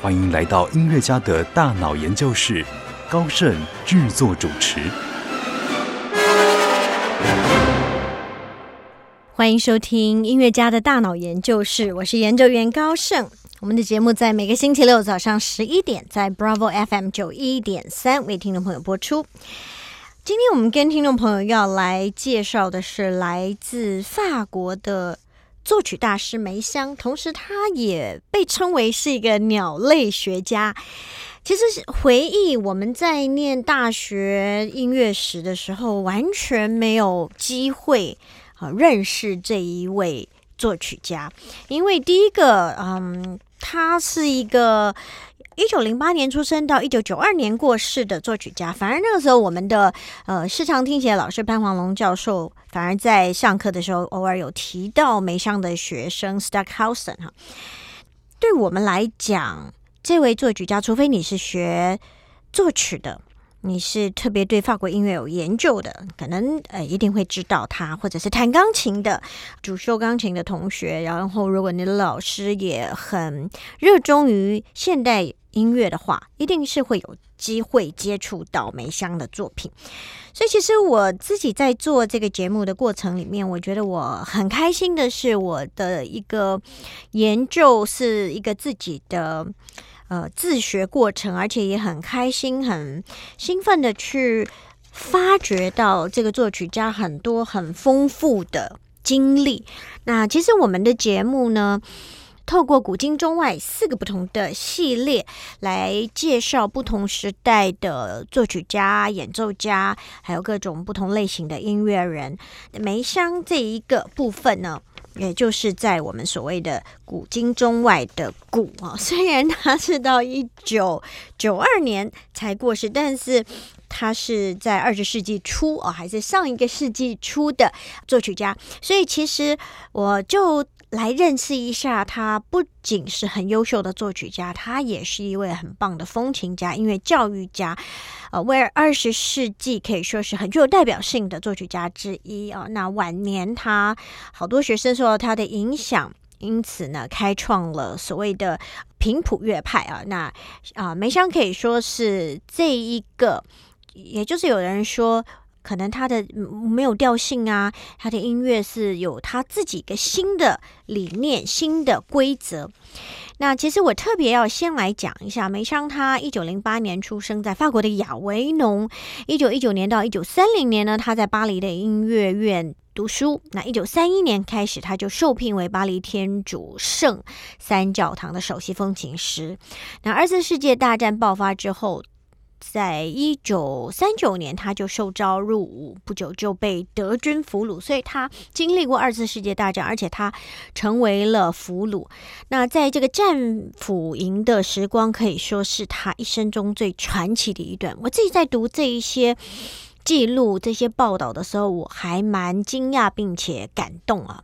欢迎来到音乐家的大脑研究室，高盛制作主持。欢迎收听音乐家的大脑研究室，我是研究员高盛。我们的节目在每个星期六早上十一点，在 Bravo FM 九一点三为听众朋友播出。今天我们跟听众朋友要来介绍的是来自法国的作曲大师梅香，同时他也被称为是一个鸟类学家。其实回忆我们在念大学音乐史的时候，完全没有机会啊认识这一位作曲家，因为第一个，嗯，他是一个。一九零八年出生到一九九二年过世的作曲家，反而那个时候我们的呃视唱听写老师潘黄龙教授，反而在上课的时候偶尔有提到梅香的学生 Stockhausen 哈。对我们来讲，这位作曲家，除非你是学作曲的，你是特别对法国音乐有研究的，可能呃一定会知道他，或者是弹钢琴的主修钢琴的同学，然后如果你的老师也很热衷于现代。音乐的话，一定是会有机会接触到梅香的作品。所以，其实我自己在做这个节目的过程里面，我觉得我很开心的是，我的一个研究是一个自己的呃自学过程，而且也很开心、很兴奋的去发掘到这个作曲家很多很丰富的经历。那其实我们的节目呢？透过古今中外四个不同的系列来介绍不同时代的作曲家、演奏家，还有各种不同类型的音乐人。梅香这一个部分呢，也就是在我们所谓的古今中外的古啊，虽然他是到一九九二年才过世，但是他是在二十世纪初哦，还是上一个世纪初的作曲家，所以其实我就。来认识一下，他不仅是很优秀的作曲家，他也是一位很棒的风琴家、音乐教育家，呃，为二十世纪可以说是很具有代表性的作曲家之一哦。那晚年他好多学生受到他的影响，因此呢，开创了所谓的平谱乐派啊。那啊，梅香可以说是这一个，也就是有人说。可能他的没有调性啊，他的音乐是有他自己一个新的理念、新的规则。那其实我特别要先来讲一下梅香，他一九零八年出生在法国的亚维农，一九一九年到一九三零年呢，他在巴黎的音乐院读书。那一九三一年开始，他就受聘为巴黎天主圣三教堂的首席风琴师。那二次世界大战爆发之后。在一九三九年，他就受招入伍，不久就被德军俘虏，所以他经历过二次世界大战，而且他成为了俘虏。那在这个战俘营的时光，可以说是他一生中最传奇的一段。我自己在读这一些。记录这些报道的时候，我还蛮惊讶并且感动啊。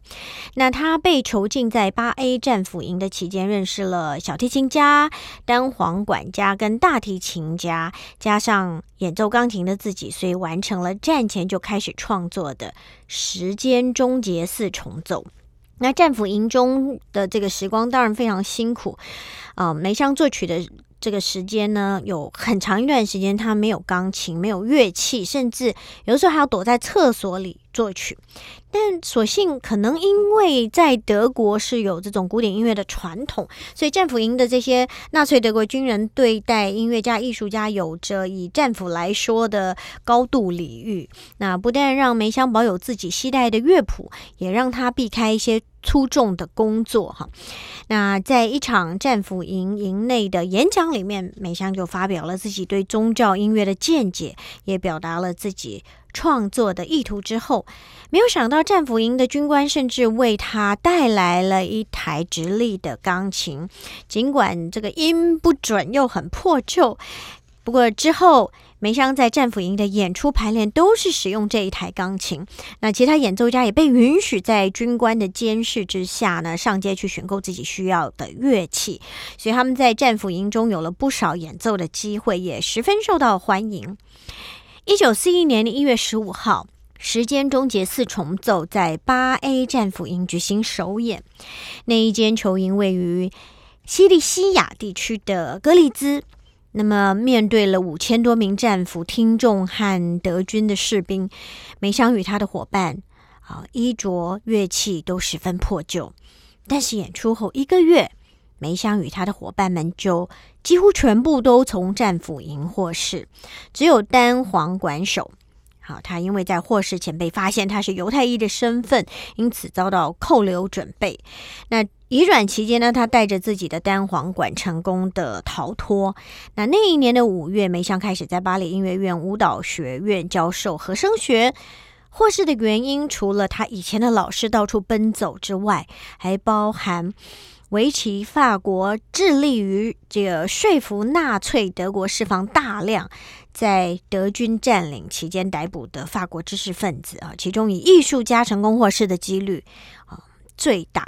那他被囚禁在八 A 战俘营的期间，认识了小提琴家、单簧管家跟大提琴家，加上演奏钢琴的自己，所以完成了战前就开始创作的《时间终结四重奏》。那战俘营中的这个时光当然非常辛苦啊，梅香作曲的。这个时间呢，有很长一段时间，他没有钢琴，没有乐器，甚至有的时候还要躲在厕所里作曲。但所幸，可能因为在德国是有这种古典音乐的传统，所以战俘营的这些纳粹德国军人对待音乐家、艺术家有着以战俘来说的高度礼遇。那不但让梅香保有自己期待的乐谱，也让他避开一些。粗重的工作哈，那在一场战俘营营内的演讲里面，梅香就发表了自己对宗教音乐的见解，也表达了自己创作的意图之后，没有想到战俘营的军官甚至为他带来了一台直立的钢琴，尽管这个音不准又很破旧，不过之后。梅香在战俘营的演出排练都是使用这一台钢琴，那其他演奏家也被允许在军官的监视之下呢上街去选购自己需要的乐器，所以他们在战俘营中有了不少演奏的机会，也十分受到欢迎。一九四一年的一月十五号，《时间终结四重奏》在八 A 战俘营举行首演，那一间球营位于西利西亚地区的格里兹。那么，面对了五千多名战俘、听众和德军的士兵，梅香与他的伙伴啊，衣着、乐器都十分破旧。但是演出后一个月，梅香与他的伙伴们就几乎全部都从战俘营获释，只有单簧管手，好，他因为在获释前被发现他是犹太裔的身份，因此遭到扣留准备。那。移转期间呢，他带着自己的单簧管成功的逃脱。那那一年的五月，梅香开始在巴黎音乐院舞蹈学院教授和声学。获释的原因，除了他以前的老师到处奔走之外，还包含维奇法国致力于这个说服纳粹德国释放大量在德军占领期间逮捕的法国知识分子啊，其中以艺术家成功获释的几率啊最大。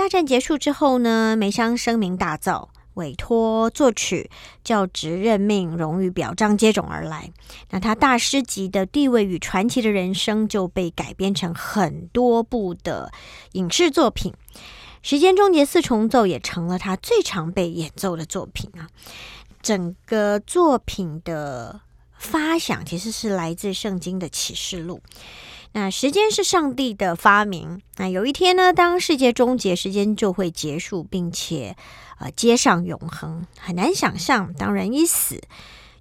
大战结束之后呢，梅香声名大噪，委托作曲、教职、任命、荣誉表彰接踵而来。那他大师级的地位与传奇的人生就被改编成很多部的影视作品，《时间终结四重奏》也成了他最常被演奏的作品啊。整个作品的发想其实是来自圣经的启示录。那时间是上帝的发明。那有一天呢，当世界终结，时间就会结束，并且呃接上永恒。很难想象，当人一死，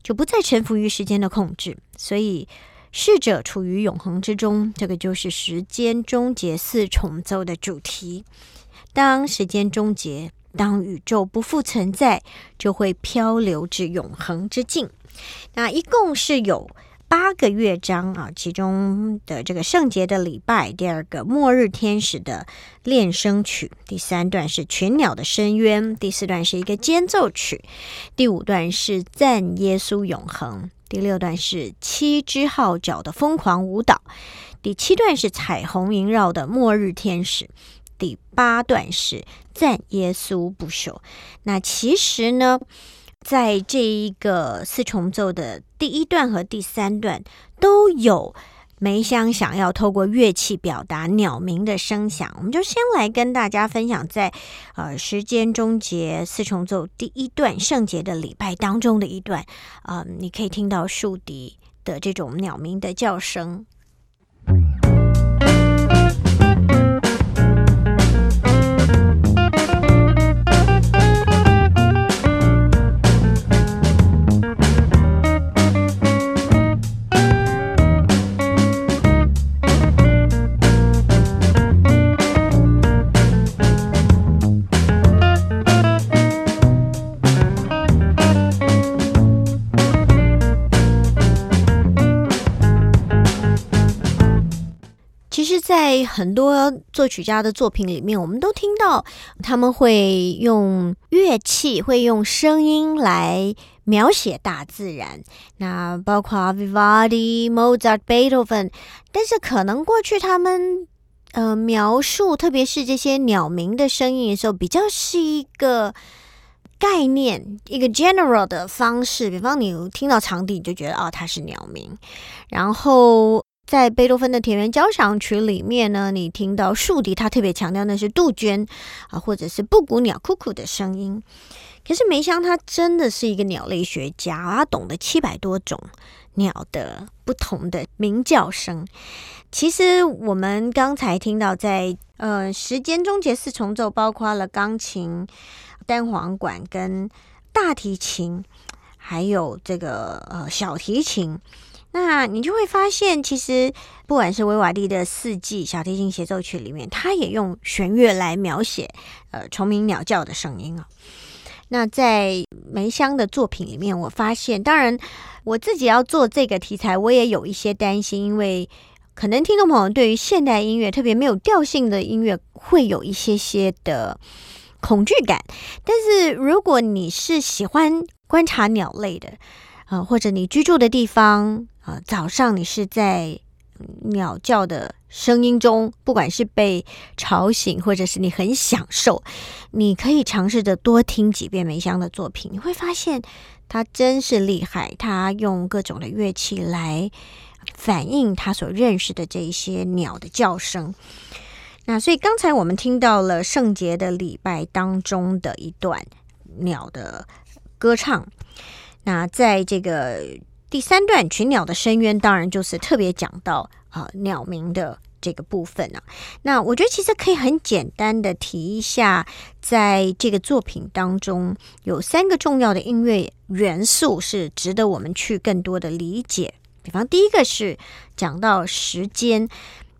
就不再臣服于时间的控制，所以逝者处于永恒之中。这个就是时间终结四重奏的主题。当时间终结，当宇宙不复存在，就会漂流至永恒之境。那一共是有。八个乐章啊，其中的这个圣洁的礼拜，第二个末日天使的练声曲，第三段是群鸟的深渊，第四段是一个间奏曲，第五段是赞耶稣永恒，第六段是七只号角的疯狂舞蹈，第七段是彩虹萦绕的末日天使，第八段是赞耶稣不朽。那其实呢？在这一个四重奏的第一段和第三段，都有梅香想要透过乐器表达鸟鸣的声响。我们就先来跟大家分享，在呃时间终结四重奏第一段圣洁的礼拜当中的一段，啊，你可以听到竖笛的这种鸟鸣的叫声。很多作曲家的作品里面，我们都听到他们会用乐器、会用声音来描写大自然。那包括 Vivaldi、Mozart、Beethoven，但是可能过去他们呃描述，特别是这些鸟鸣的声音的时候，比较是一个概念、一个 general 的方式。比方你听到长笛，你就觉得哦，它是鸟鸣，然后。在贝多芬的田园交响曲里面呢，你听到竖笛，他特别强调那是杜鹃啊，或者是布谷鸟哭哭的声音。可是梅香他真的是一个鸟类学家，他懂得七百多种鸟的不同的鸣叫声。其实我们刚才听到，在呃时间终结四重奏，包括了钢琴、单簧管跟大提琴，还有这个呃小提琴。那你就会发现，其实不管是维瓦蒂的四季小提琴协奏曲里面，它也用弦乐来描写呃虫鸣鸟叫的声音啊。那在梅香的作品里面，我发现，当然我自己要做这个题材，我也有一些担心，因为可能听众朋友对于现代音乐，特别没有调性的音乐，会有一些些的恐惧感。但是如果你是喜欢观察鸟类的，啊，或者你居住的地方啊，早上你是在鸟叫的声音中，不管是被吵醒，或者是你很享受，你可以尝试着多听几遍梅香的作品，你会发现他真是厉害。他用各种的乐器来反映他所认识的这一些鸟的叫声。那所以刚才我们听到了圣洁的礼拜当中的一段鸟的歌唱。那在这个第三段群鸟的深渊，当然就是特别讲到啊鸟鸣的这个部分啊。那我觉得其实可以很简单的提一下，在这个作品当中有三个重要的音乐元素是值得我们去更多的理解。比方第一个是讲到时间。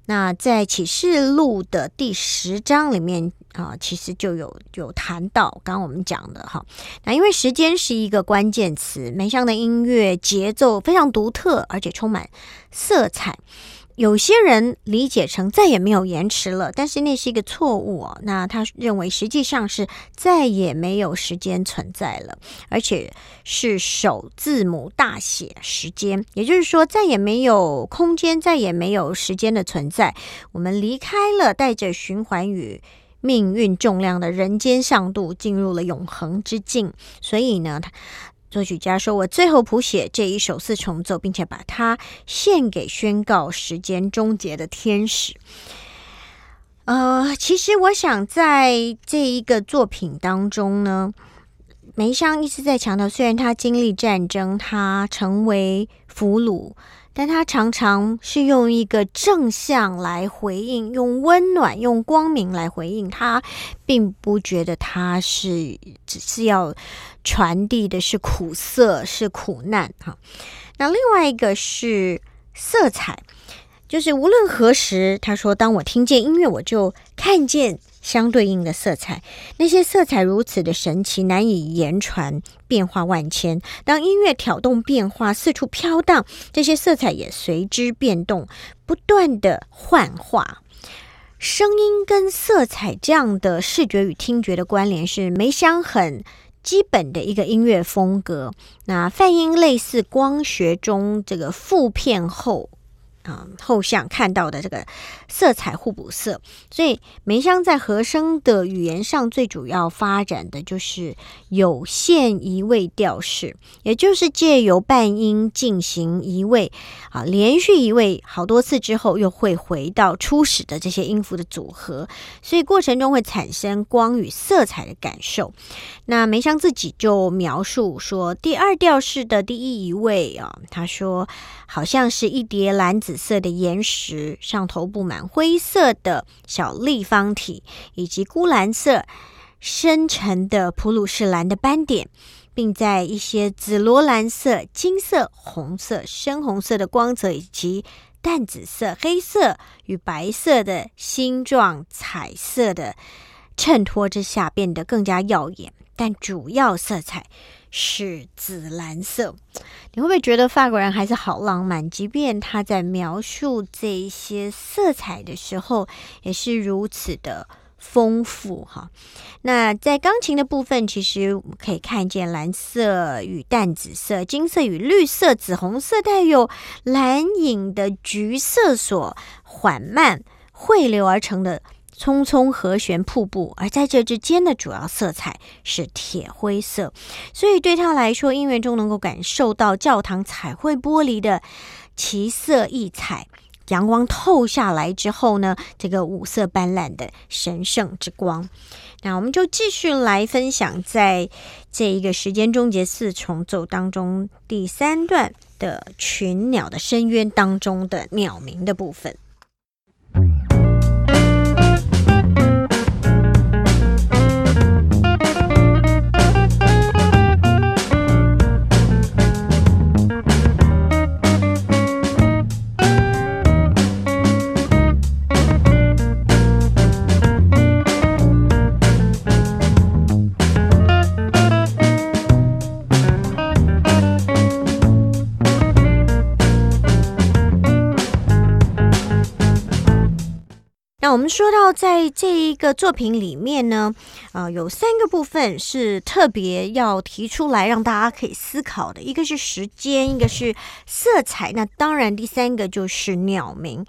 那在启示录的第十章里面啊，其实就有有谈到刚刚我们讲的哈。那因为时间是一个关键词，梅香的音乐节奏非常独特，而且充满色彩。有些人理解成再也没有延迟了，但是那是一个错误哦。那他认为实际上是再也没有时间存在了，而且是首字母大写时间，也就是说再也没有空间，再也没有时间的存在。我们离开了带着循环与命运重量的人间上度，进入了永恒之境。所以呢，作曲家说：“我最后谱写这一首四重奏，并且把它献给宣告时间终结的天使。”呃，其实我想在这一个作品当中呢，梅香一直在强调，虽然他经历战争，他成为俘虏。但他常常是用一个正向来回应，用温暖、用光明来回应。他并不觉得他是只是要传递的是苦涩、是苦难。哈，那另外一个是色彩，就是无论何时，他说：“当我听见音乐，我就看见。”相对应的色彩，那些色彩如此的神奇，难以言传，变化万千。当音乐挑动变化，四处飘荡，这些色彩也随之变动，不断的幻化。声音跟色彩这样的视觉与听觉的关联，是梅香很基本的一个音乐风格。那泛音类似光学中这个负片后。嗯，后向看到的这个色彩互补色，所以梅香在和声的语言上最主要发展的就是有限移位调式，也就是借由半音进行移位啊，连续移位好多次之后，又会回到初始的这些音符的组合，所以过程中会产生光与色彩的感受。那梅香自己就描述说，第二调式的第一移位啊，他说好像是一叠蓝紫。色的岩石上头布满灰色的小立方体，以及钴蓝色深沉的普鲁士蓝的斑点，并在一些紫罗兰色、金色、红色、深红色的光泽，以及淡紫色、黑色与白色的星状彩色的衬托之下，变得更加耀眼。但主要色彩。是紫蓝色，你会不会觉得法国人还是好浪漫？即便他在描述这些色彩的时候，也是如此的丰富哈。那在钢琴的部分，其实我们可以看见蓝色与淡紫色、金色与绿色、紫红色带有蓝影的橘色所缓慢汇流而成的。匆匆和弦瀑布，而在这之间的主要色彩是铁灰色，所以对他来说，音乐中能够感受到教堂彩绘玻璃的奇色异彩。阳光透下来之后呢，这个五色斑斓的神圣之光。那我们就继续来分享，在这一个时间终结四重奏当中第三段的群鸟的深渊当中的鸟鸣的部分。我们说到在这一个作品里面呢，呃，有三个部分是特别要提出来让大家可以思考的，一个是时间，一个是色彩，那当然第三个就是鸟鸣。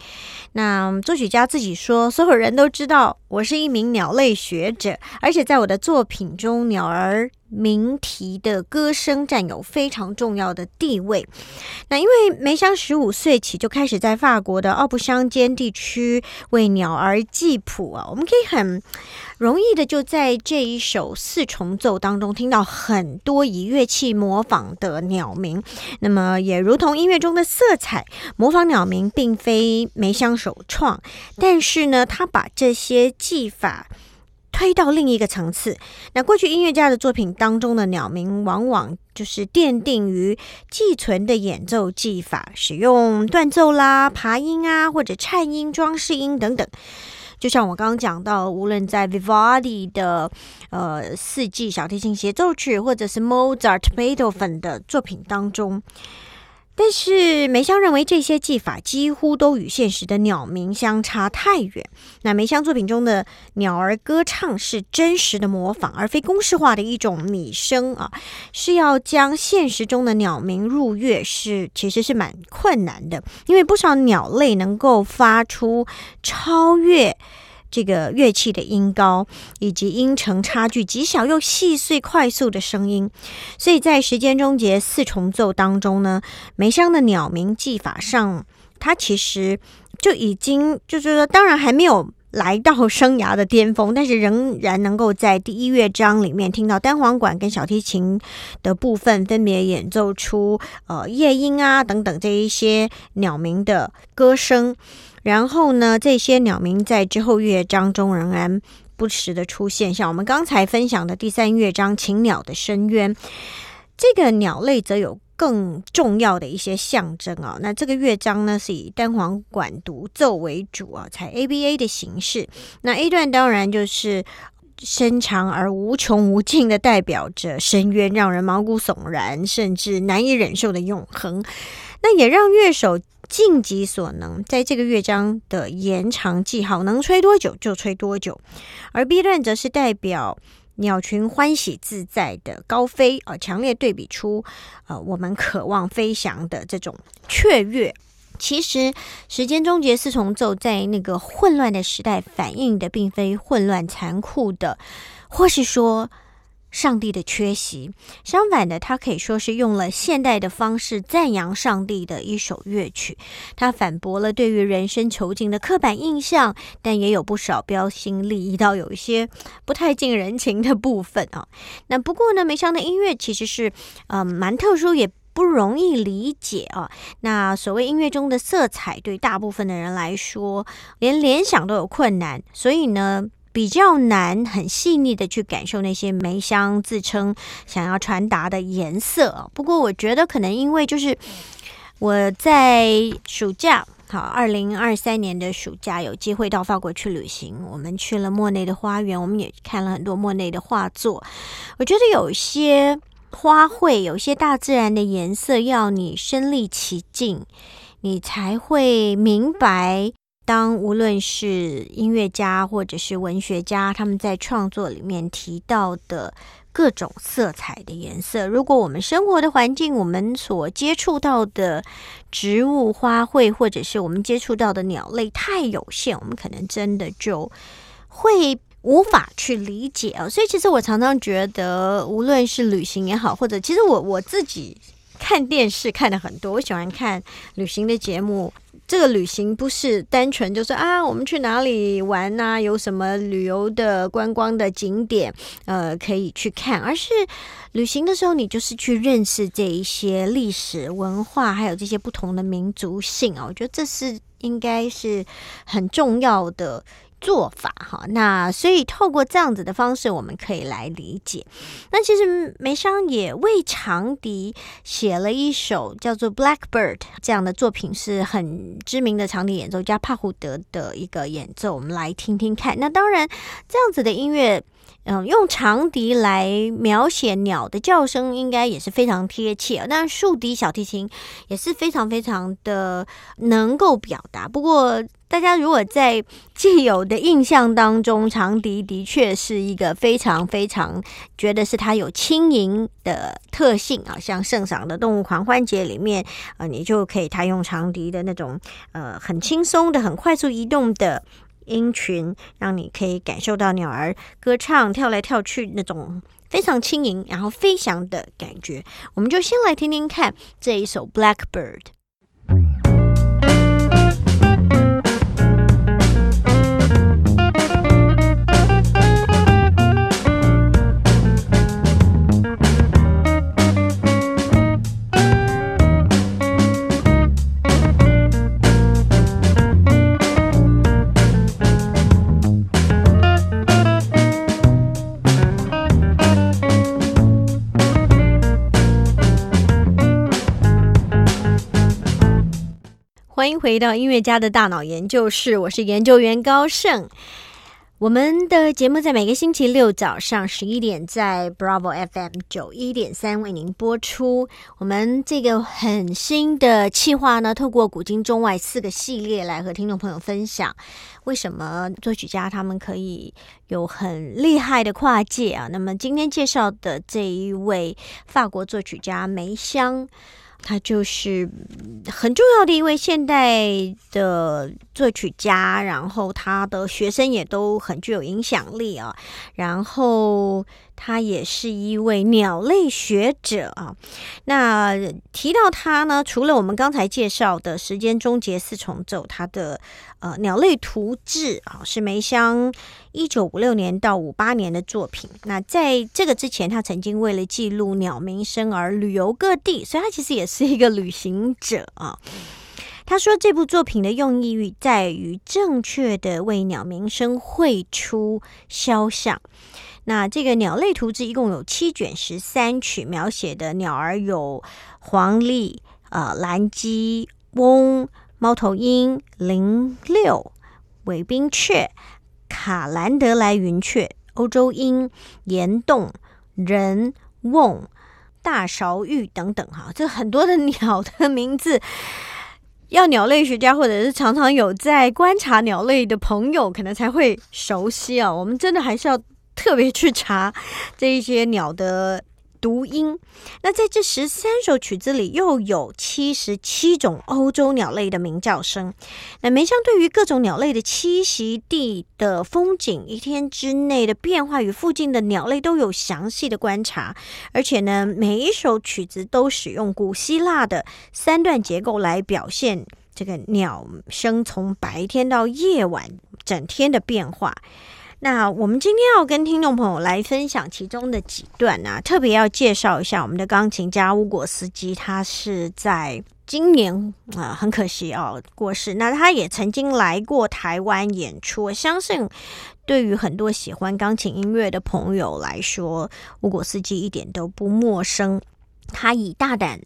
那作曲家自己说，所有人都知道我是一名鸟类学者，而且在我的作品中，鸟儿。鸣啼的歌声占有非常重要的地位。那因为梅香十五岁起就开始在法国的奥布乡间地区为鸟儿记谱啊，我们可以很容易的就在这一首四重奏当中听到很多以乐器模仿的鸟鸣。那么也如同音乐中的色彩，模仿鸟鸣并非梅香首创，但是呢，他把这些技法。推到另一个层次。那过去音乐家的作品当中的鸟鸣，往往就是奠定于寄存的演奏技法，使用断奏啦、爬音啊，或者颤音、装饰音等等。就像我刚刚讲到，无论在 Vivaldi 的呃四季小提琴协奏曲，或者是 Mozart、Beethoven 的作品当中。但是梅香认为这些技法几乎都与现实的鸟鸣相差太远。那梅香作品中的鸟儿歌唱是真实的模仿，而非公式化的一种拟声啊，是要将现实中的鸟鸣入乐，是其实是蛮困难的，因为不少鸟类能够发出超越。这个乐器的音高以及音程差距极小又细碎快速的声音，所以在时间终结四重奏当中呢，梅香的鸟鸣技法上，它其实就已经就是说，当然还没有来到生涯的巅峰，但是仍然能够在第一乐章里面听到单簧管跟小提琴的部分分别演奏出呃夜莺啊等等这一些鸟鸣的歌声。然后呢，这些鸟鸣在之后乐章中仍然不时的出现，像我们刚才分享的第三乐章《禽鸟的深渊》，这个鸟类则有更重要的一些象征啊。那这个乐章呢，是以单簧管独奏为主啊，采 ABA 的形式。那 A 段当然就是深长而无穷无尽的，代表着深渊，让人毛骨悚然，甚至难以忍受的永恒。那也让乐手。尽己所能，在这个乐章的延长记号，能吹多久就吹多久。而 B 段则是代表鸟群欢喜自在的高飞，啊，强烈对比出呃我们渴望飞翔的这种雀跃。其实，时间终结四重奏在那个混乱的时代反映的，并非混乱残酷的，或是说。上帝的缺席，相反的，他可以说是用了现代的方式赞扬上帝的一首乐曲。他反驳了对于人生囚禁的刻板印象，但也有不少标新立异到有一些不太近人情的部分啊。那不过呢，梅香的音乐其实是呃蛮特殊，也不容易理解啊。那所谓音乐中的色彩，对大部分的人来说，连联想都有困难，所以呢。比较难很细腻的去感受那些梅香自称想要传达的颜色。不过我觉得可能因为就是我在暑假，好，二零二三年的暑假有机会到法国去旅行，我们去了莫内的花园，我们也看了很多莫内的画作。我觉得有些花卉，有些大自然的颜色，要你身临其境，你才会明白。当无论是音乐家或者是文学家，他们在创作里面提到的各种色彩的颜色，如果我们生活的环境，我们所接触到的植物、花卉，或者是我们接触到的鸟类太有限，我们可能真的就会无法去理解哦。所以，其实我常常觉得，无论是旅行也好，或者其实我我自己看电视看的很多，我喜欢看旅行的节目。这个旅行不是单纯就是啊，我们去哪里玩呐？有什么旅游的观光的景点，呃，可以去看。而是旅行的时候，你就是去认识这一些历史文化，还有这些不同的民族性啊。我觉得这是应该是很重要的。做法哈，那所以透过这样子的方式，我们可以来理解。那其实梅香也为长笛写了一首叫做《Blackbird》这样的作品，是很知名的长笛演奏家帕胡德的一个演奏，我们来听听看。那当然，这样子的音乐嗯，用长笛来描写鸟的叫声，应该也是非常贴切。但竖笛、小提琴也是非常非常的能够表达。不过，大家如果在既有的印象当中，长笛的确是一个非常非常觉得是它有轻盈的特性啊，像圣赏的动物狂欢节里面，呃，你就可以他用长笛的那种呃很轻松的、很快速移动的。音群，让你可以感受到鸟儿歌唱、跳来跳去那种非常轻盈，然后飞翔的感觉。我们就先来听听看这一首《Blackbird》。欢迎回到音乐家的大脑研究室，我是研究员高盛。我们的节目在每个星期六早上十一点在 Bravo FM 九一点三为您播出。我们这个很新的企划呢，透过古今中外四个系列来和听众朋友分享，为什么作曲家他们可以有很厉害的跨界啊？那么今天介绍的这一位法国作曲家梅香。他就是很重要的一位现代的作曲家，然后他的学生也都很具有影响力啊，然后。他也是一位鸟类学者啊。那提到他呢，除了我们刚才介绍的时间终结四重奏，他的呃鸟类图志啊，是梅香一九五六年到五八年的作品。那在这个之前，他曾经为了记录鸟鸣声而旅游各地，所以他其实也是一个旅行者啊。他说，这部作品的用意在于正确的为鸟鸣声绘出肖像。那这个鸟类图志一共有七卷十三曲，描写的鸟儿有黄鹂、呃蓝鸡、翁、猫头鹰、零六、尾冰雀、卡兰德莱云雀、欧洲鹰、岩洞、人、瓮、大勺玉等等，哈，这很多的鸟的名字，要鸟类学家或者是常常有在观察鸟类的朋友，可能才会熟悉啊。我们真的还是要。特别去查这一些鸟的读音，那在这十三首曲子里，又有七十七种欧洲鸟类的鸣叫声。那梅香对于各种鸟类的栖息地的风景、一天之内的变化与附近的鸟类都有详细的观察，而且呢，每一首曲子都使用古希腊的三段结构来表现这个鸟声从白天到夜晚整天的变化。那我们今天要跟听众朋友来分享其中的几段啊，特别要介绍一下我们的钢琴家乌果斯基，他是在今年啊，很可惜哦过世。那他也曾经来过台湾演出，我相信对于很多喜欢钢琴音乐的朋友来说，乌果斯基一点都不陌生。他以大胆。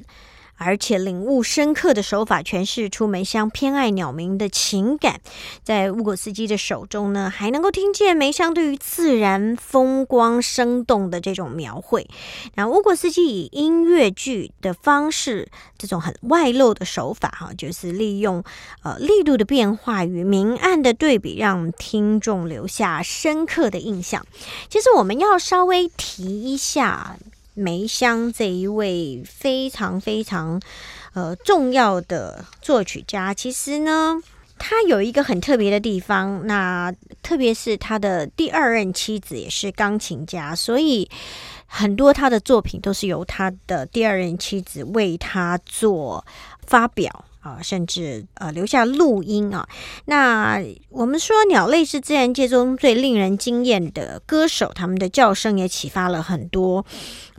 而且领悟深刻的手法诠释出梅香偏爱鸟鸣的情感，在乌果斯基的手中呢，还能够听见梅香对于自然风光生动的这种描绘。那乌果斯基以音乐剧的方式，这种很外露的手法，哈，就是利用呃力度的变化与明暗的对比，让听众留下深刻的印象。其实我们要稍微提一下。梅香这一位非常非常呃重要的作曲家，其实呢，他有一个很特别的地方，那特别是他的第二任妻子也是钢琴家，所以很多他的作品都是由他的第二任妻子为他做发表。啊，甚至呃留下录音啊。那我们说，鸟类是自然界中最令人惊艳的歌手，他们的叫声也启发了很多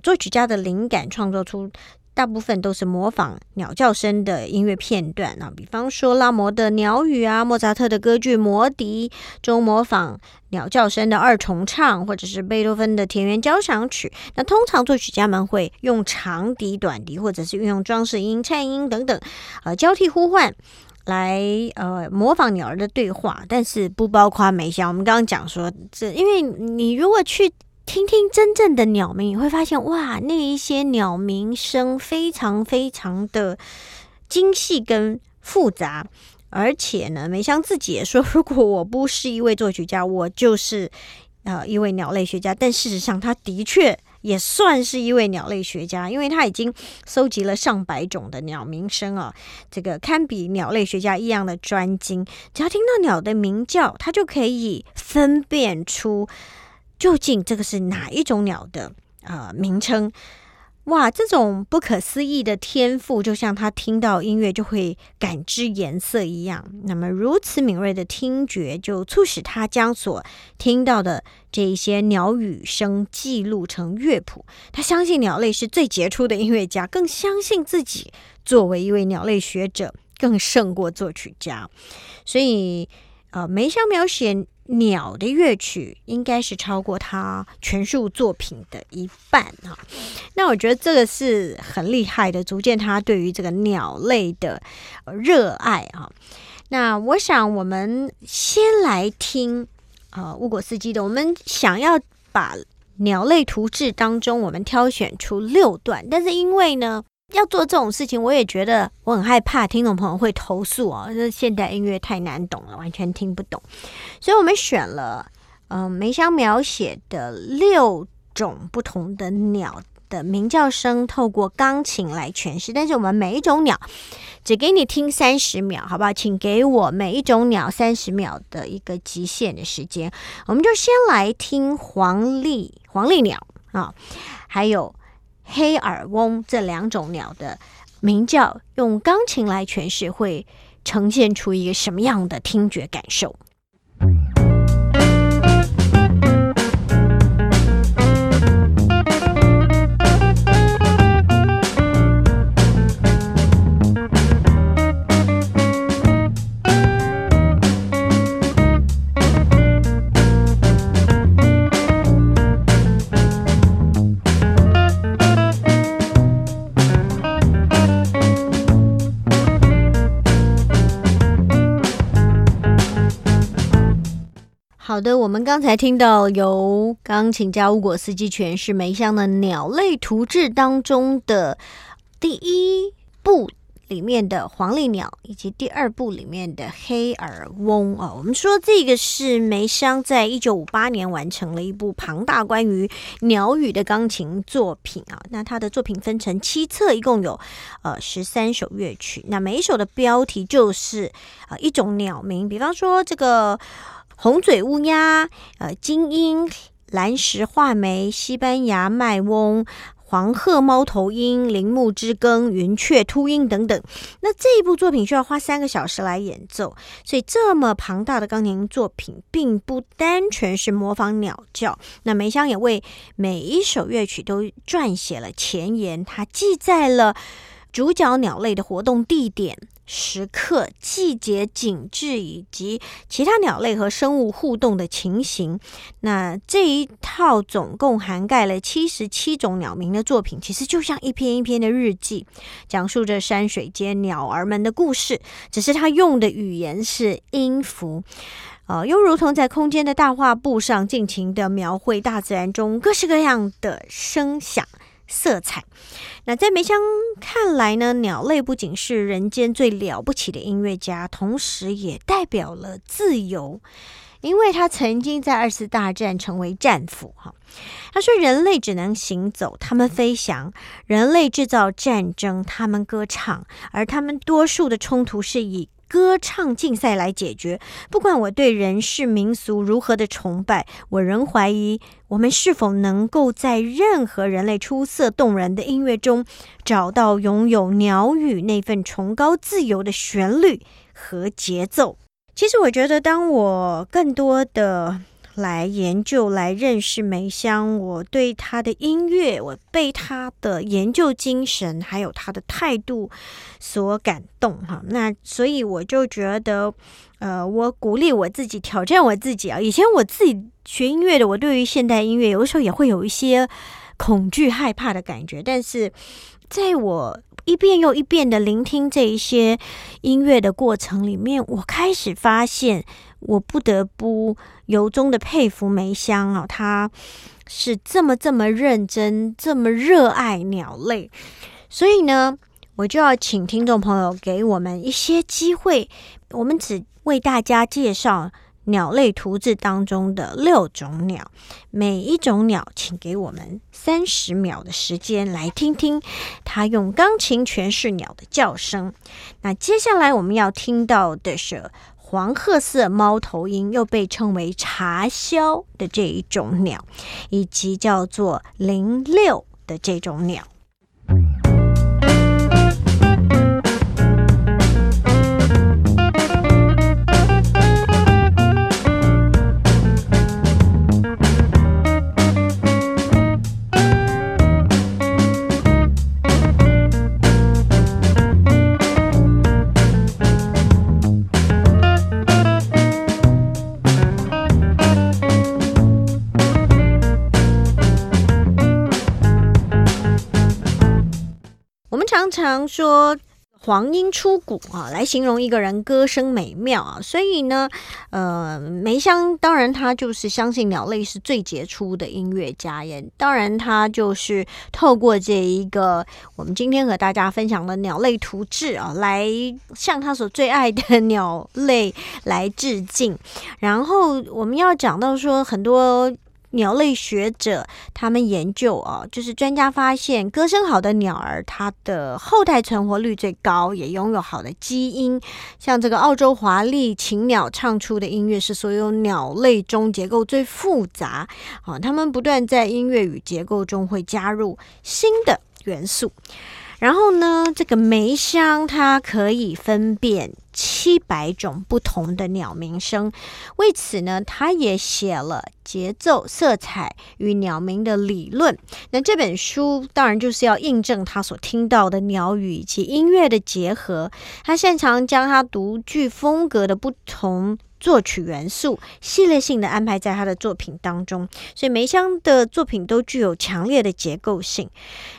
作曲家的灵感，创作出。大部分都是模仿鸟叫声的音乐片段啊，比方说拉摩的鸟语啊，莫扎特的歌剧《魔笛》中模仿鸟叫声的二重唱，或者是贝多芬的田园交响曲。那通常作曲家们会用长笛、短笛，或者是运用装饰音、颤音等等，呃，交替呼唤。来呃模仿鸟儿的对话，但是不包括梅香。我们刚刚讲说，这因为你如果去听听真正的鸟鸣，你会发现哇，那一些鸟鸣声非常非常的精细跟复杂。而且呢，梅香自己也说，如果我不是一位作曲家，我就是呃一位鸟类学家。但事实上，他的确也算是一位鸟类学家，因为他已经搜集了上百种的鸟鸣声啊，这个堪比鸟类学家一样的专精。只要听到鸟的鸣叫，他就可以分辨出究竟这个是哪一种鸟的呃名称。哇，这种不可思议的天赋，就像他听到音乐就会感知颜色一样。那么，如此敏锐的听觉，就促使他将所听到的这一些鸟语声记录成乐谱。他相信鸟类是最杰出的音乐家，更相信自己作为一位鸟类学者，更胜过作曲家。所以，呃，梅香描写。鸟的乐曲应该是超过他全数作品的一半啊！那我觉得这个是很厉害的，足见他对于这个鸟类的热爱啊。那我想我们先来听呃乌果斯基的，我们想要把鸟类图志当中我们挑选出六段，但是因为呢。要做这种事情，我也觉得我很害怕，听众朋友会投诉哦，这现代音乐太难懂了，完全听不懂。所以我们选了，嗯，梅香描写的六种不同的鸟的鸣叫声，透过钢琴来诠释。但是我们每一种鸟只给你听三十秒，好不好？请给我每一种鸟三十秒的一个极限的时间。我们就先来听黄鹂，黄鹂鸟啊，还有。黑耳翁这两种鸟的鸣叫，用钢琴来诠释，会呈现出一个什么样的听觉感受？好的，我们刚才听到由钢琴家乌果斯基诠释梅香的《鸟类图志》当中的第一部里面的黄鹂鸟，以及第二部里面的黑耳翁啊。我们说这个是梅香在一九五八年完成了一部庞大关于鸟语的钢琴作品啊。那他的作品分成七册，一共有呃十三首乐曲。那每一首的标题就是啊一种鸟名，比方说这个。红嘴乌鸦、呃，金鹰、蓝石画眉、西班牙麦翁、黄鹤猫头鹰、铃木之更、云雀秃鹰等等。那这一部作品需要花三个小时来演奏，所以这么庞大的钢琴作品，并不单纯是模仿鸟叫。那梅香也为每一首乐曲都撰写了前言，它记载了主角鸟类的活动地点。时刻、季节、景致以及其他鸟类和生物互动的情形，那这一套总共涵盖了七十七种鸟鸣的作品，其实就像一篇一篇的日记，讲述着山水间鸟儿们的故事。只是他用的语言是音符，呃，又如同在空间的大画布上尽情的描绘大自然中各式各样的声响。色彩，那在梅香看来呢？鸟类不仅是人间最了不起的音乐家，同时也代表了自由，因为他曾经在二次大战成为战俘。哈，他说：“人类只能行走，他们飞翔；人类制造战争，他们歌唱，而他们多数的冲突是以。”歌唱竞赛来解决。不管我对人世民俗如何的崇拜，我仍怀疑我们是否能够在任何人类出色动人的音乐中，找到拥有鸟语那份崇高自由的旋律和节奏。其实，我觉得，当我更多的。来研究，来认识梅香。我对他的音乐，我被他的研究精神，还有他的态度所感动哈。那所以我就觉得，呃，我鼓励我自己，挑战我自己啊。以前我自己学音乐的，我对于现代音乐，有的时候也会有一些恐惧、害怕的感觉。但是，在我一遍又一遍的聆听这一些音乐的过程里面，我开始发现。我不得不由衷的佩服梅香啊，他是这么这么认真，这么热爱鸟类，所以呢，我就要请听众朋友给我们一些机会，我们只为大家介绍。鸟类图志当中的六种鸟，每一种鸟，请给我们三十秒的时间来听听它用钢琴诠释鸟的叫声。那接下来我们要听到的是黄褐色猫头鹰，又被称为茶枭的这一种鸟，以及叫做零六的这种鸟。常说黄莺出谷啊，来形容一个人歌声美妙啊，所以呢，呃，梅香当然他就是相信鸟类是最杰出的音乐家，也当然他就是透过这一个我们今天和大家分享的鸟类图志啊，来向他所最爱的鸟类来致敬。然后我们要讲到说很多。鸟类学者他们研究啊，就是专家发现，歌声好的鸟儿，它的后代存活率最高，也拥有好的基因。像这个澳洲华丽琴鸟唱出的音乐，是所有鸟类中结构最复杂啊。它们不断在音乐与结构中会加入新的元素。然后呢，这个梅香它可以分辨七百种不同的鸟鸣声，为此呢，他也写了节奏、色彩与鸟鸣的理论。那这本书当然就是要印证他所听到的鸟语以及音乐的结合。他擅长将他独具风格的不同。作曲元素系列性的安排在他的作品当中，所以梅香的作品都具有强烈的结构性。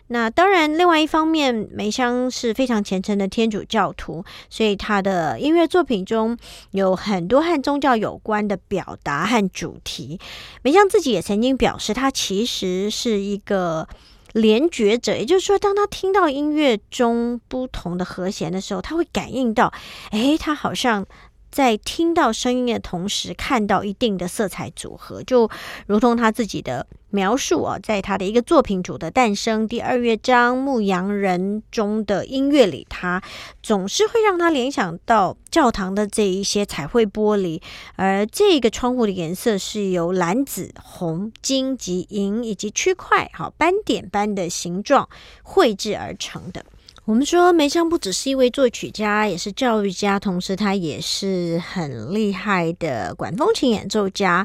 那当然，另外一方面，梅香是非常虔诚的天主教徒，所以他的音乐作品中有很多和宗教有关的表达和主题。梅香自己也曾经表示，他其实是一个联觉者，也就是说，当他听到音乐中不同的和弦的时候，他会感应到，哎，他好像。在听到声音的同时，看到一定的色彩组合，就如同他自己的描述啊，在他的一个作品《主的诞生》第二乐章《牧羊人》中的音乐里，他总是会让他联想到教堂的这一些彩绘玻璃，而这个窗户的颜色是由蓝、紫、红、金及银以及区块好斑点般的形状绘制而成的。我们说梅香不只是一位作曲家，也是教育家，同时他也是很厉害的管风琴演奏家。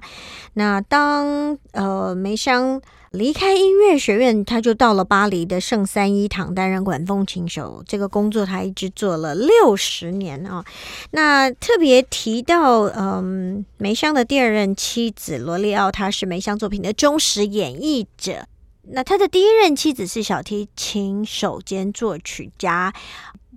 那当呃梅香离开音乐学院，他就到了巴黎的圣三一堂担任管风琴手。这个工作他一直做了六十年啊。那特别提到，嗯，梅香的第二任妻子罗利奥，她是梅香作品的忠实演绎者。那他的第一任妻子是小提琴手兼作曲家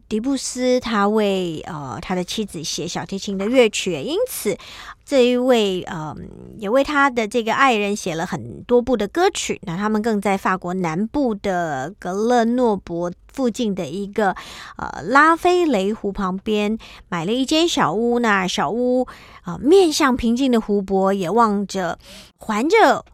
迪布斯，他为呃他的妻子写小提琴的乐曲，因此这一位呃也为他的这个爱人写了很多部的歌曲。那他们更在法国南部的格勒诺伯附近的一个呃拉菲雷湖旁边买了一间小屋，那小屋啊面向平静的湖泊，也望着环着。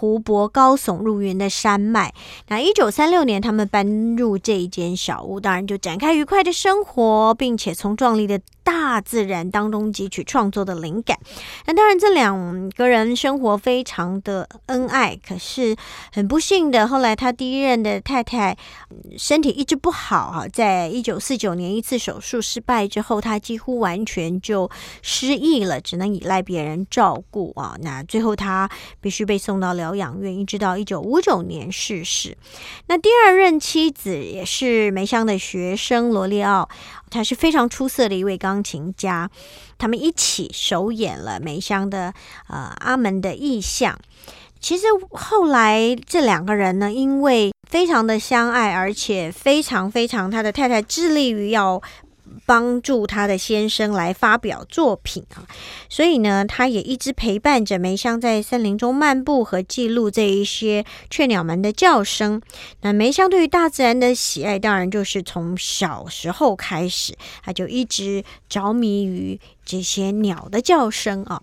湖泊高耸入云的山脉。那一九三六年，他们搬入这一间小屋，当然就展开愉快的生活，并且从壮丽的。大自然当中汲取创作的灵感。那当然，这两个人生活非常的恩爱。可是很不幸的，后来他第一任的太太身体一直不好啊，在一九四九年一次手术失败之后，他几乎完全就失忆了，只能依赖别人照顾啊。那最后他必须被送到疗养院，一直到一九五九年逝世。那第二任妻子也是梅香的学生罗利奥。他是非常出色的一位钢琴家，他们一起首演了梅香的呃阿门的意象。其实后来这两个人呢，因为非常的相爱，而且非常非常他的太太致力于要帮助他的先生来发表作品啊，所以呢，他也一直陪伴着梅香在森林中漫步和记录这一些雀鸟们的叫声。那梅香对于大自然的喜爱，当然就是从小时候开始，他就一直着迷于这些鸟的叫声啊。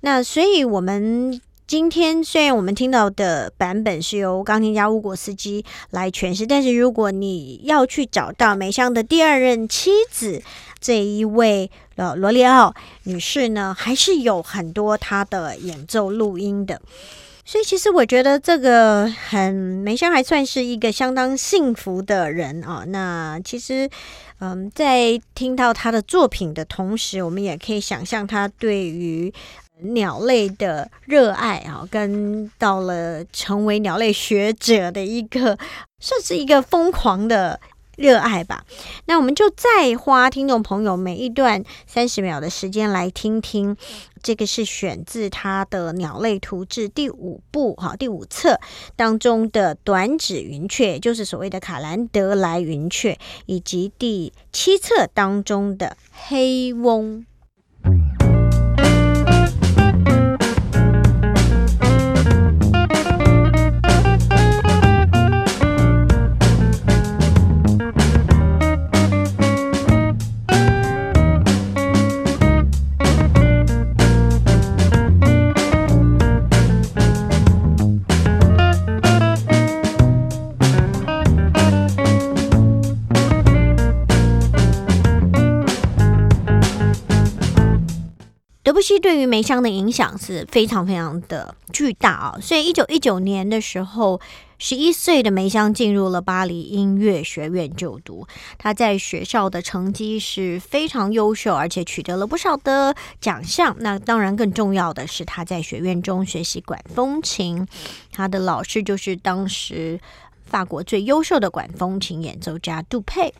那所以我们。今天虽然我们听到的版本是由钢琴家乌果斯基来诠释，但是如果你要去找到梅香的第二任妻子这一位呃罗利奥女士呢，还是有很多她的演奏录音的。所以其实我觉得这个很梅香还算是一个相当幸福的人啊。那其实嗯，在听到他的作品的同时，我们也可以想象他对于。鸟类的热爱啊，跟到了成为鸟类学者的一个，算是一个疯狂的热爱吧。那我们就再花听众朋友每一段三十秒的时间来听听，这个是选自他的《鸟类图志》第五部哈第五册当中的短指云雀，就是所谓的卡兰德莱云雀，以及第七册当中的黑翁。对于梅香的影响是非常非常的巨大啊！所以一九一九年的时候，十一岁的梅香进入了巴黎音乐学院就读。他在学校的成绩是非常优秀，而且取得了不少的奖项。那当然，更重要的是他在学院中学习管风琴，他的老师就是当时法国最优秀的管风琴演奏家杜佩。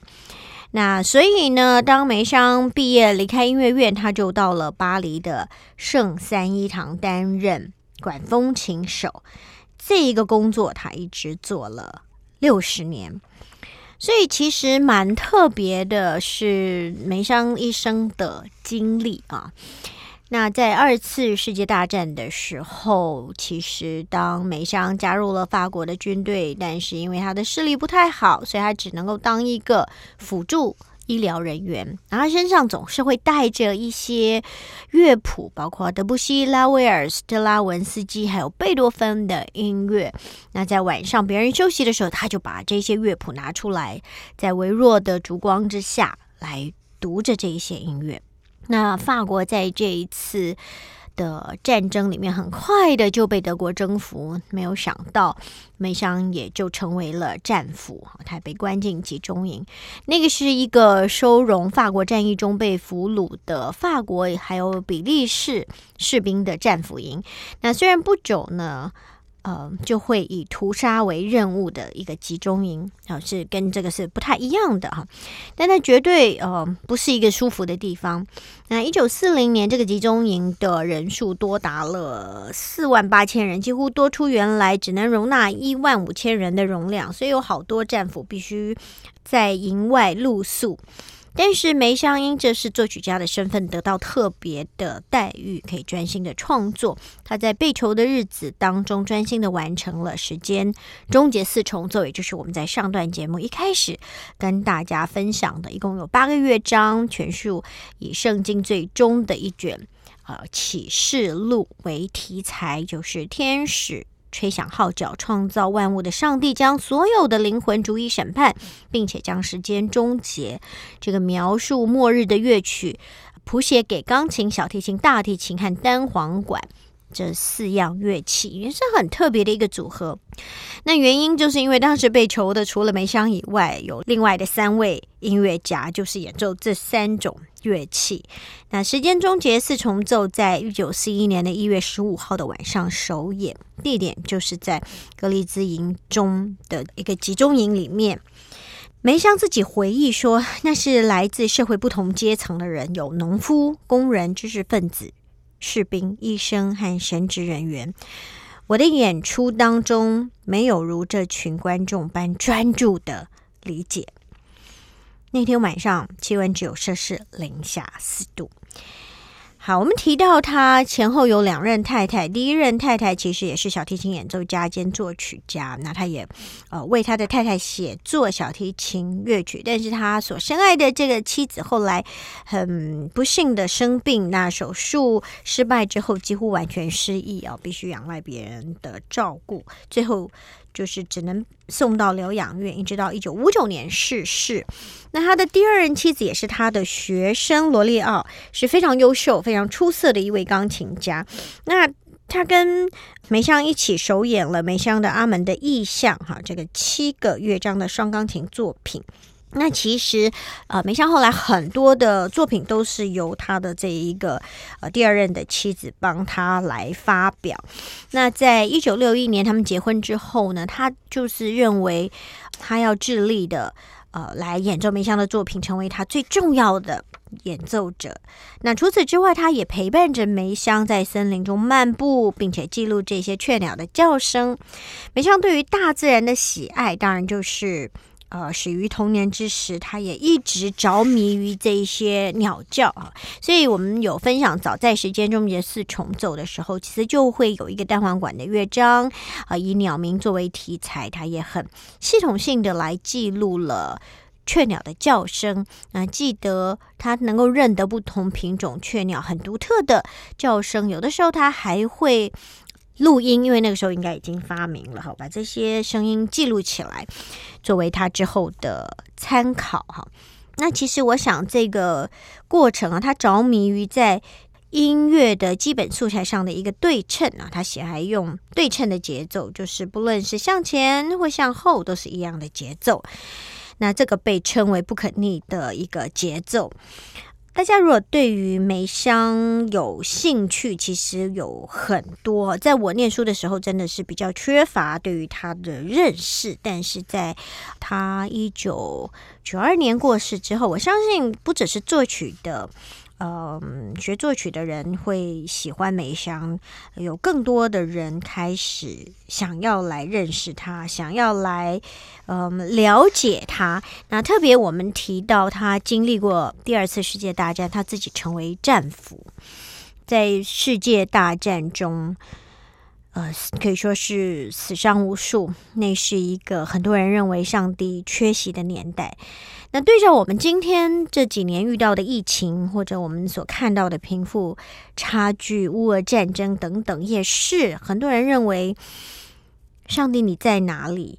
那所以呢，当梅香毕业离开音乐院，他就到了巴黎的圣三一堂担任管风琴手。这一个工作他一直做了六十年，所以其实蛮特别的是梅香一生的经历啊。那在二次世界大战的时候，其实当梅香加入了法国的军队，但是因为他的视力不太好，所以他只能够当一个辅助医疗人员。然后身上总是会带着一些乐谱，包括德布西、拉威尔、斯特拉文斯基还有贝多芬的音乐。那在晚上别人休息的时候，他就把这些乐谱拿出来，在微弱的烛光之下来读着这一些音乐。那法国在这一次的战争里面，很快的就被德国征服。没有想到，梅香也就成为了战俘，他被关进集中营。那个是一个收容法国战役中被俘虏的法国还有比利时士兵的战俘营。那虽然不久呢。呃，就会以屠杀为任务的一个集中营啊，是跟这个是不太一样的哈，但它绝对呃不是一个舒服的地方。那一九四零年，这个集中营的人数多达了四万八千人，几乎多出原来只能容纳一万五千人的容量，所以有好多战俘必须在营外露宿。但是梅香因这是作曲家的身份，得到特别的待遇，可以专心的创作。他在被囚的日子当中，专心的完成了时间终结四重奏，也就是我们在上段节目一开始跟大家分享的，一共有八个乐章，全数以圣经最终的一卷呃启示录为题材，就是天使。吹响号角，创造万物的上帝将所有的灵魂逐一审判，并且将时间终结。这个描述末日的乐曲谱写给钢琴、小提琴、大提琴和单簧管。这四样乐器也是很特别的一个组合。那原因就是因为当时被囚的除了梅香以外，有另外的三位音乐家，就是演奏这三种乐器。那时间终结四重奏在一九四一年的一月十五号的晚上首演，地点就是在格里兹营中的一个集中营里面。梅香自己回忆说，那是来自社会不同阶层的人，有农夫、工人、知识分子。士兵、医生和神职人员，我的演出当中没有如这群观众般专注的理解。那天晚上气温只有摄氏零下四度。好，我们提到他前后有两任太太，第一任太太其实也是小提琴演奏家兼作曲家，那他也呃为他的太太写作小提琴乐曲，但是他所深爱的这个妻子后来很不幸的生病，那手术失败之后几乎完全失忆啊，必须仰赖别人的照顾，最后。就是只能送到疗养院，一直到一九五九年逝世。那他的第二任妻子也是他的学生罗列奥，是非常优秀、非常出色的一位钢琴家。那他跟梅香一起首演了梅香的《阿门的意象》哈，这个七个乐章的双钢琴作品。那其实，呃，梅香后来很多的作品都是由他的这一个呃第二任的妻子帮他来发表。那在一九六一年他们结婚之后呢，他就是认为他要致力的呃来演奏梅香的作品，成为他最重要的演奏者。那除此之外，他也陪伴着梅香在森林中漫步，并且记录这些雀鸟的叫声。梅香对于大自然的喜爱，当然就是。呃，始于童年之时，他也一直着迷于这一些鸟叫啊。所以，我们有分享早在时间终结四重奏的时候，其实就会有一个单簧管的乐章啊，以鸟鸣作为题材，它也很系统性的来记录了雀鸟的叫声啊。记得它能够认得不同品种雀鸟很独特的叫声，有的时候它还会。录音，因为那个时候应该已经发明了，好把这些声音记录起来，作为他之后的参考哈。那其实我想这个过程啊，他着迷于在音乐的基本素材上的一个对称啊，他喜欢用对称的节奏，就是不论是向前或向后都是一样的节奏。那这个被称为不可逆的一个节奏。大家如果对于梅香有兴趣，其实有很多。在我念书的时候，真的是比较缺乏对于他的认识。但是在他一九九二年过世之后，我相信不只是作曲的。嗯，学作曲的人会喜欢梅香，有更多的人开始想要来认识他，想要来嗯了解他。那特别我们提到他经历过第二次世界大战，他自己成为战俘，在世界大战中。呃，可以说是死伤无数。那是一个很多人认为上帝缺席的年代。那对照我们今天这几年遇到的疫情，或者我们所看到的贫富差距、乌俄战争等等，也是很多人认为上帝你在哪里？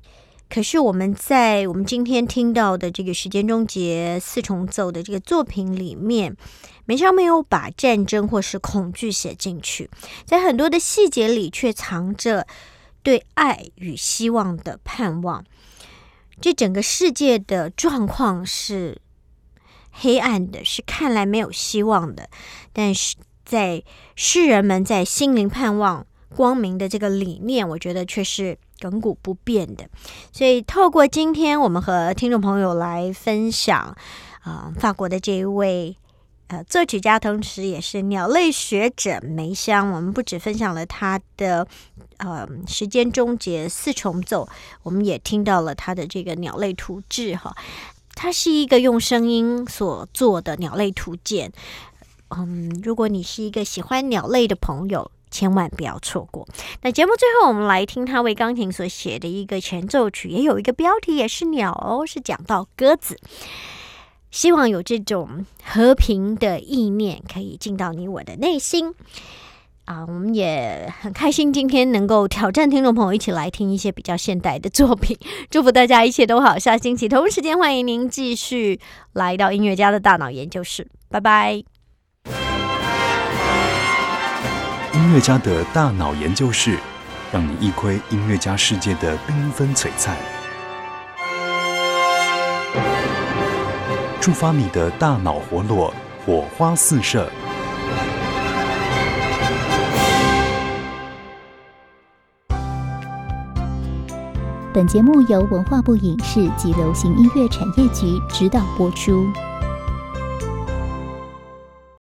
可是我们在我们今天听到的这个时间终结四重奏的这个作品里面。梅香没有把战争或是恐惧写进去，在很多的细节里却藏着对爱与希望的盼望。这整个世界的状况是黑暗的，是看来没有希望的，但是在世人们在心灵盼望光明的这个理念，我觉得却是亘古不变的。所以，透过今天我们和听众朋友来分享，啊，法国的这一位。呃，作曲家同时也是鸟类学者梅香，我们不止分享了他的呃时间终结四重奏，我们也听到了他的这个鸟类图志哈，它是一个用声音所做的鸟类图鉴。嗯，如果你是一个喜欢鸟类的朋友，千万不要错过。那节目最后，我们来听他为钢琴所写的一个前奏曲，也有一个标题，也是鸟哦，是讲到鸽子。希望有这种和平的意念可以进到你我的内心啊！我们也很开心今天能够挑战听众朋友一起来听一些比较现代的作品。祝福大家一切都好，下星期同时间欢迎您继续来到音乐家的大脑研究室，拜拜！音乐家的大脑研究室，让你一窥音乐家世界的缤纷璀璨。触发你的大脑活络，火花四射。本节目由文化部影视及流行音乐产业局指导播出。